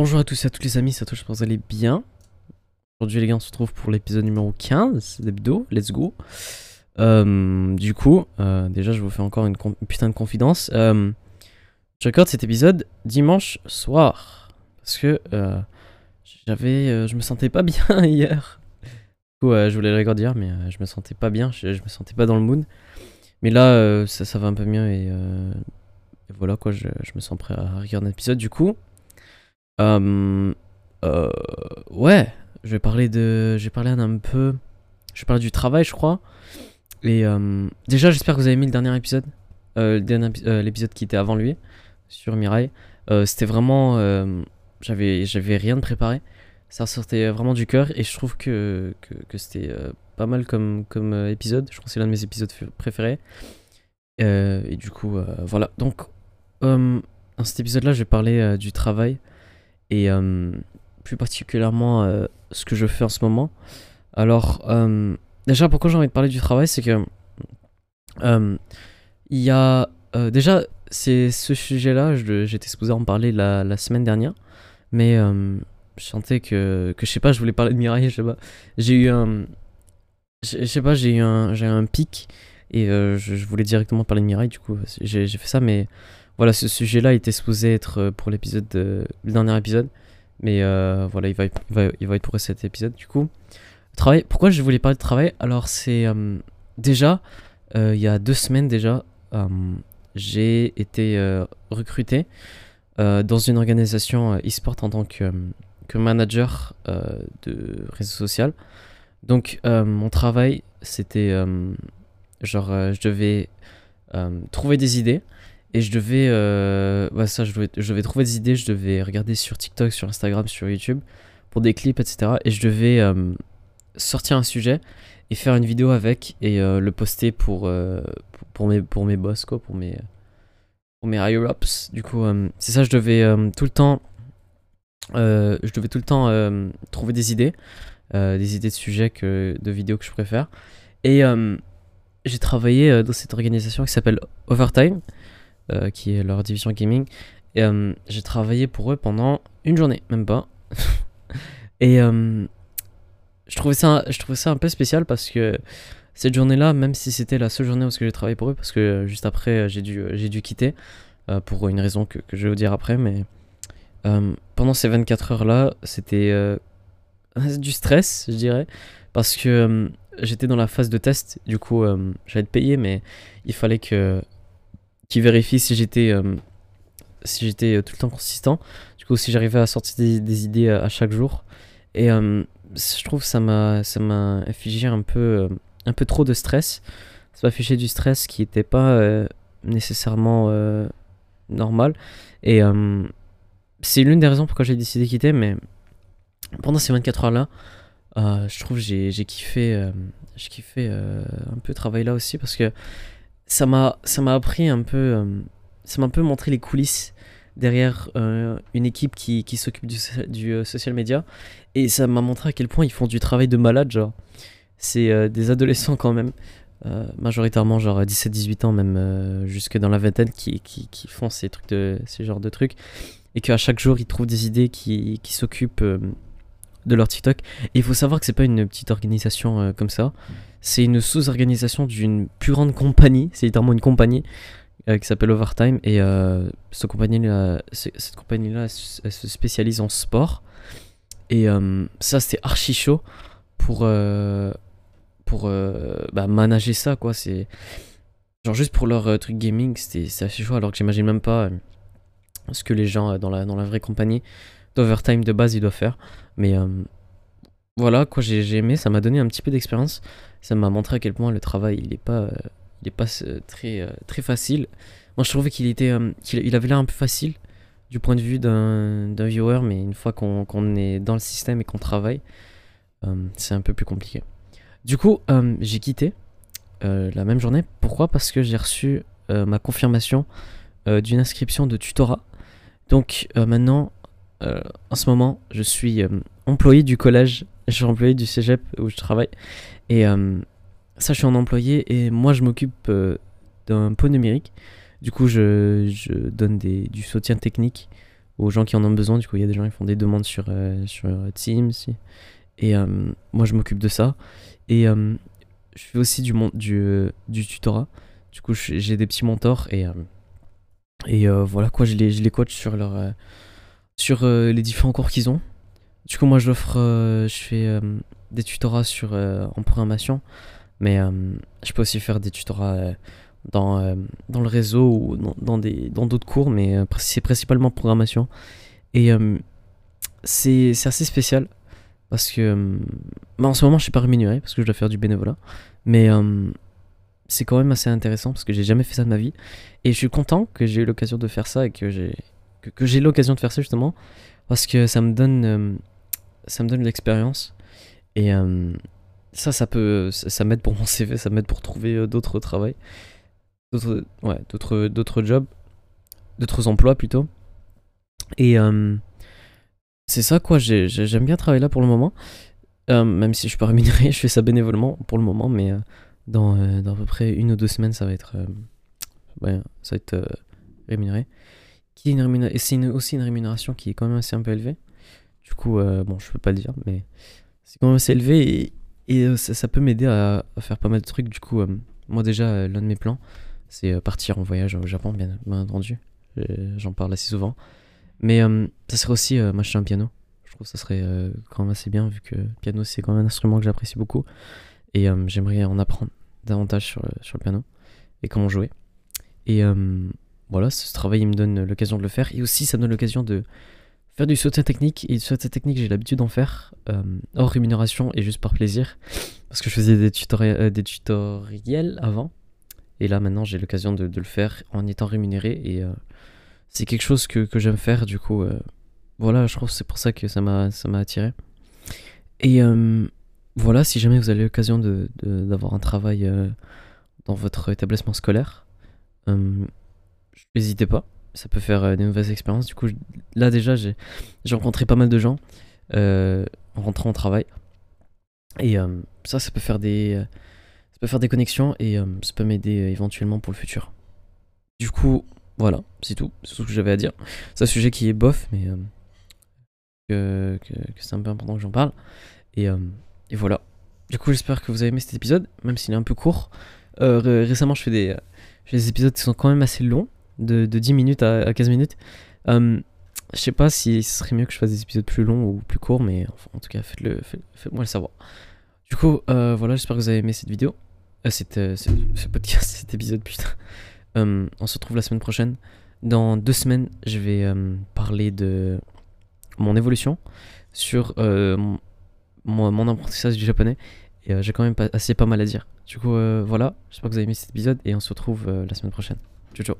Bonjour à tous et à toutes les amis, ça touche, j'espère que vous allez bien. Aujourd'hui les gars, on se retrouve pour l'épisode numéro 15 d'Hebdo, let's go. Euh, du coup, euh, déjà je vous fais encore une, putain de confidence. Euh, je regarde cet épisode dimanche soir. Parce que j'avais, je me sentais pas bien hier. Du coup, je voulais le regarder hier, mais je me sentais pas bien, je, je me sentais pas dans le mood. Mais là, ça, va un peu mieux et, voilà quoi, je, je me sens prêt à regarder un épisode. Du coup, euh, euh, ouais, je vais parler de, je vais parler d'un peu, je vais parler du travail, je crois. Et euh, déjà, j'espère que vous avez aimé le dernier épisode, euh, l'épisode qui était avant lui sur Mirai. C'était vraiment, j'avais, j'avais rien de préparé. Ça sortait vraiment du cœur et je trouve que que, c'était pas mal comme comme épisode. Je crois que c'est l'un de mes épisodes préférés. Et du coup, voilà. Donc, dans cet épisode-là, je vais parler du travail et euh, plus particulièrement euh, ce que je fais en ce moment. Alors, euh, déjà, pourquoi j'ai envie de parler du travail, c'est que il y a déjà c'est ce sujet-là, je- j'étais supposé en parler la, semaine dernière, mais je sentais que, que je sais pas, je voulais parler de Mirai, je sais pas. J'ai eu un, je sais pas, j'ai eu un, un pic et je, je voulais directement parler de Mirai, du coup j'ai fait ça, mais voilà, ce sujet-là était supposé être euh, pour l'épisode, de- le dernier épisode. Mais euh, voilà, il va, il, va, être pour cet épisode. Du coup, travail. Pourquoi je voulais parler de travail? Alors, c'est euh, déjà, il y a deux semaines déjà, j'ai été recruté dans une organisation e-sport en tant que, que manager de réseau social. Donc, mon travail, c'était genre, je devais trouver des idées. Et je devais, euh, bah ça, je devais, trouver des idées, je devais regarder sur TikTok, sur Instagram, sur YouTube, pour des clips, etc. Et je devais euh, sortir un sujet et faire une vidéo avec et euh, le poster pour, pour, mes, pour mes boss, quoi, pour mes, pour mes higher ups. Du coup, c'est ça, je devais tout le temps, je devais tout le temps trouver des idées, des idées de sujets, de vidéos que je préfère. Et j'ai travaillé dans cette organisation qui s'appelle Overtime euh, qui est leur division gaming. Et euh, j'ai travaillé pour eux pendant une journée, même pas. et euh, je, trouvais ça, je trouvais ça un peu spécial parce que cette journée-là, même si c'était la seule journée où j'ai travaillé pour eux, parce que juste après j'ai dû, j'ai dû quitter pour une raison que, je vais vous dire après, mais pendant ces 24 heures-là, c'était du stress, je dirais, parce que j'étais dans la phase de test, du coup j'allais être payé, mais il fallait que qui vérifie si j'étais euh, si j'étais euh, tout le temps consistant. Du coup, si j'arrivais à sortir des, idées euh, à chaque jour. Et je trouve ça m'a ça m'a infligé un peu un peu trop de stress. Ça m'a affiché du stress qui n'était pas nécessairement normal. Et c'est l'une des raisons pourquoi j'ai décidé de quitter. Mais pendant ces 24 heures là, je trouve j'ai kiffé j'ai kiffé un peu travailler là aussi parce que ça m'a ça m'a appris un peu euh, ça m'a un peu montré les coulisses derrière euh, une équipe qui, qui s'occupe du, euh, social media. Et ça m'a montré à quel point ils font du travail de malade genre. C'est des adolescents quand même majoritairement genre 17-18 ans même jusque dans la vingtaine qui, qui, qui font ces trucs de ces genres de trucs. Et qu'à chaque jour ils trouvent des idées qui, qui s'occupent de leur TikTok. Et il faut savoir que c'est pas une petite organisation comme ça c'est une sous-organisation d'une plus grande compagnie, c'est littéralement une compagnie euh, qui s'appelle Overtime et euh, cette compagnie-là, elle, se spécialise en sport et euh, ça c'était archi chaud pour euh, pour bah, manager ça quoi. C'est genre juste pour leur truc gaming, c'était assez chaud alors que j'imagine même pas ce que les gens dans la dans la vraie compagnie d'Overtime de base ils doivent faire, mais voilà quoi j'ai aimé, ça m'a donné un petit peu d'expérience. Ça m'a montré à quel point le travail il est pas euh, il est pas euh, très euh, très facile. Moi je trouvais qu'il était qu'il il avait l'air un peu facile du point de vue d'un viewer mais une fois qu'on est dans le système et qu'on travaille c'est un peu plus compliqué. Du coup j'ai quitté la même journée. Pourquoi? Parce que j'ai reçu ma confirmation d'une inscription de tutorat. Donc maintenant en ce moment je suis employé du collège je suis employé du cégep où je travaille et euh, ça, je suis un employé et moi, je m'occupe euh, d'un pot numérique. Du coup, je, donne des, du soutien technique aux gens qui en ont besoin. Du coup, il y a des gens qui font des demandes sur, euh, sur Teams. Et moi, je m'occupe de ça. Et je fais aussi du, du, tutorat. Du coup, j'ai des petits mentors et, voilà quoi, je les, je coach sur, leur, sur les différents cours qu'ils ont. Du coup, moi, je l'offre, je fais des tutorats sur, en programmation, mais je peux aussi faire des tutorats dans, euh, dans le réseau ou dans, des dans d'autres cours, mais euh, c'est principalement programmation. Et euh, c'est assez spécial parce que bah, en ce moment je suis pas rémunéré parce que je dois faire du bénévolat, mais c'est quand même assez intéressant parce que j'ai jamais fait ça de ma vie. Et je suis content que j'ai eu l'occasion de faire ça et que j'ai que, j'ai l'occasion de faire ça justement parce que ça me donne ça me donne de l'expérience et ça ça peut ça, m'aide pour mon CV ça m'aide pour trouver d'autres travails d'autres ouais, d'autres d'autres jobs, d'autres emplois plutôt. Et euh, c'est ça quoi, j'aime bien travailler là pour le moment. Euh, même si je suis pas rémunéré, je fais ça bénévolement pour le moment, mais euh, dans, dans, à peu près une ou deux semaines, ça va être, ouais, ça va être rémunéré. Qui c'est aussi une rémunération qui est quand même assez un peu élevée. Du coup, bon, je peux pas le dire, mais c'est quand même assez élevé et, et ça, peut m'aider à, faire pas mal de trucs. Du coup, moi déjà, l'un de mes plans, c'est euh, partir en voyage au Japon, bien, entendu. J'en parle assez souvent. Mais euh, ça serait aussi euh, m'acheter un piano. Je trouve que ça serait quand même assez bien, vu que le piano, c'est quand même un instrument que j'apprécie beaucoup. Et j'aimerais en apprendre davantage sur, sur le piano et comment jouer. Et voilà, ce travail, il me donne l'occasion de le faire. Et aussi, ça me donne l'occasion de faire du soutien technique. Et du soutien technique, j'ai l'habitude d'en faire hors rémunération et juste par plaisir. Parce que je faisais des, tutoriels, des tutoriels avant. Et là, maintenant, j'ai l'occasion de, le faire en étant rémunéré. Et euh, c'est quelque chose que, j'aime faire. Du coup, euh, voilà, je trouve que c'est pour ça que ça m'a attiré. Et euh, voilà, si jamais vous avez l'occasion d'avoir un travail dans votre établissement scolaire, n'hésitez pas. Ça peut faire des nouvelles expériences. Du coup, là déjà, j'ai rencontré pas mal de gens en rentrant au travail. Et ça, ça peut faire des ça peut faire des connexions et euh, ça peut m'aider euh, éventuellement pour le futur. Du coup, voilà, c'est tout. C'est tout ce que j'avais à dire. C'est un sujet qui est bof, mais euh, que, c'est un peu important que j'en parle. Et, et, voilà. Du coup, j'espère que vous avez aimé cet épisode, même s'il est un peu court. récemment, je fais, des, des épisodes qui sont quand même assez longs, de, de 10 minutes à, 15 minutes. je sais pas si ce serait mieux que je fasse des épisodes plus longs ou plus courts, mais en tout cas, faites-le, faites-moi le savoir. Du coup, voilà, j'espère que vous avez aimé cette vidéo. Euh, euh, ce podcast, cet épisode, putain. Euh, on se retrouve la semaine prochaine. Dans deux semaines, je vais parler de mon évolution sur mon, mon, apprentissage du japonais. Et j'ai quand même pas, assez pas mal à dire. Du coup, voilà. J'espère que vous avez aimé cet épisode et on se retrouve la semaine prochaine. Ciao, ciao.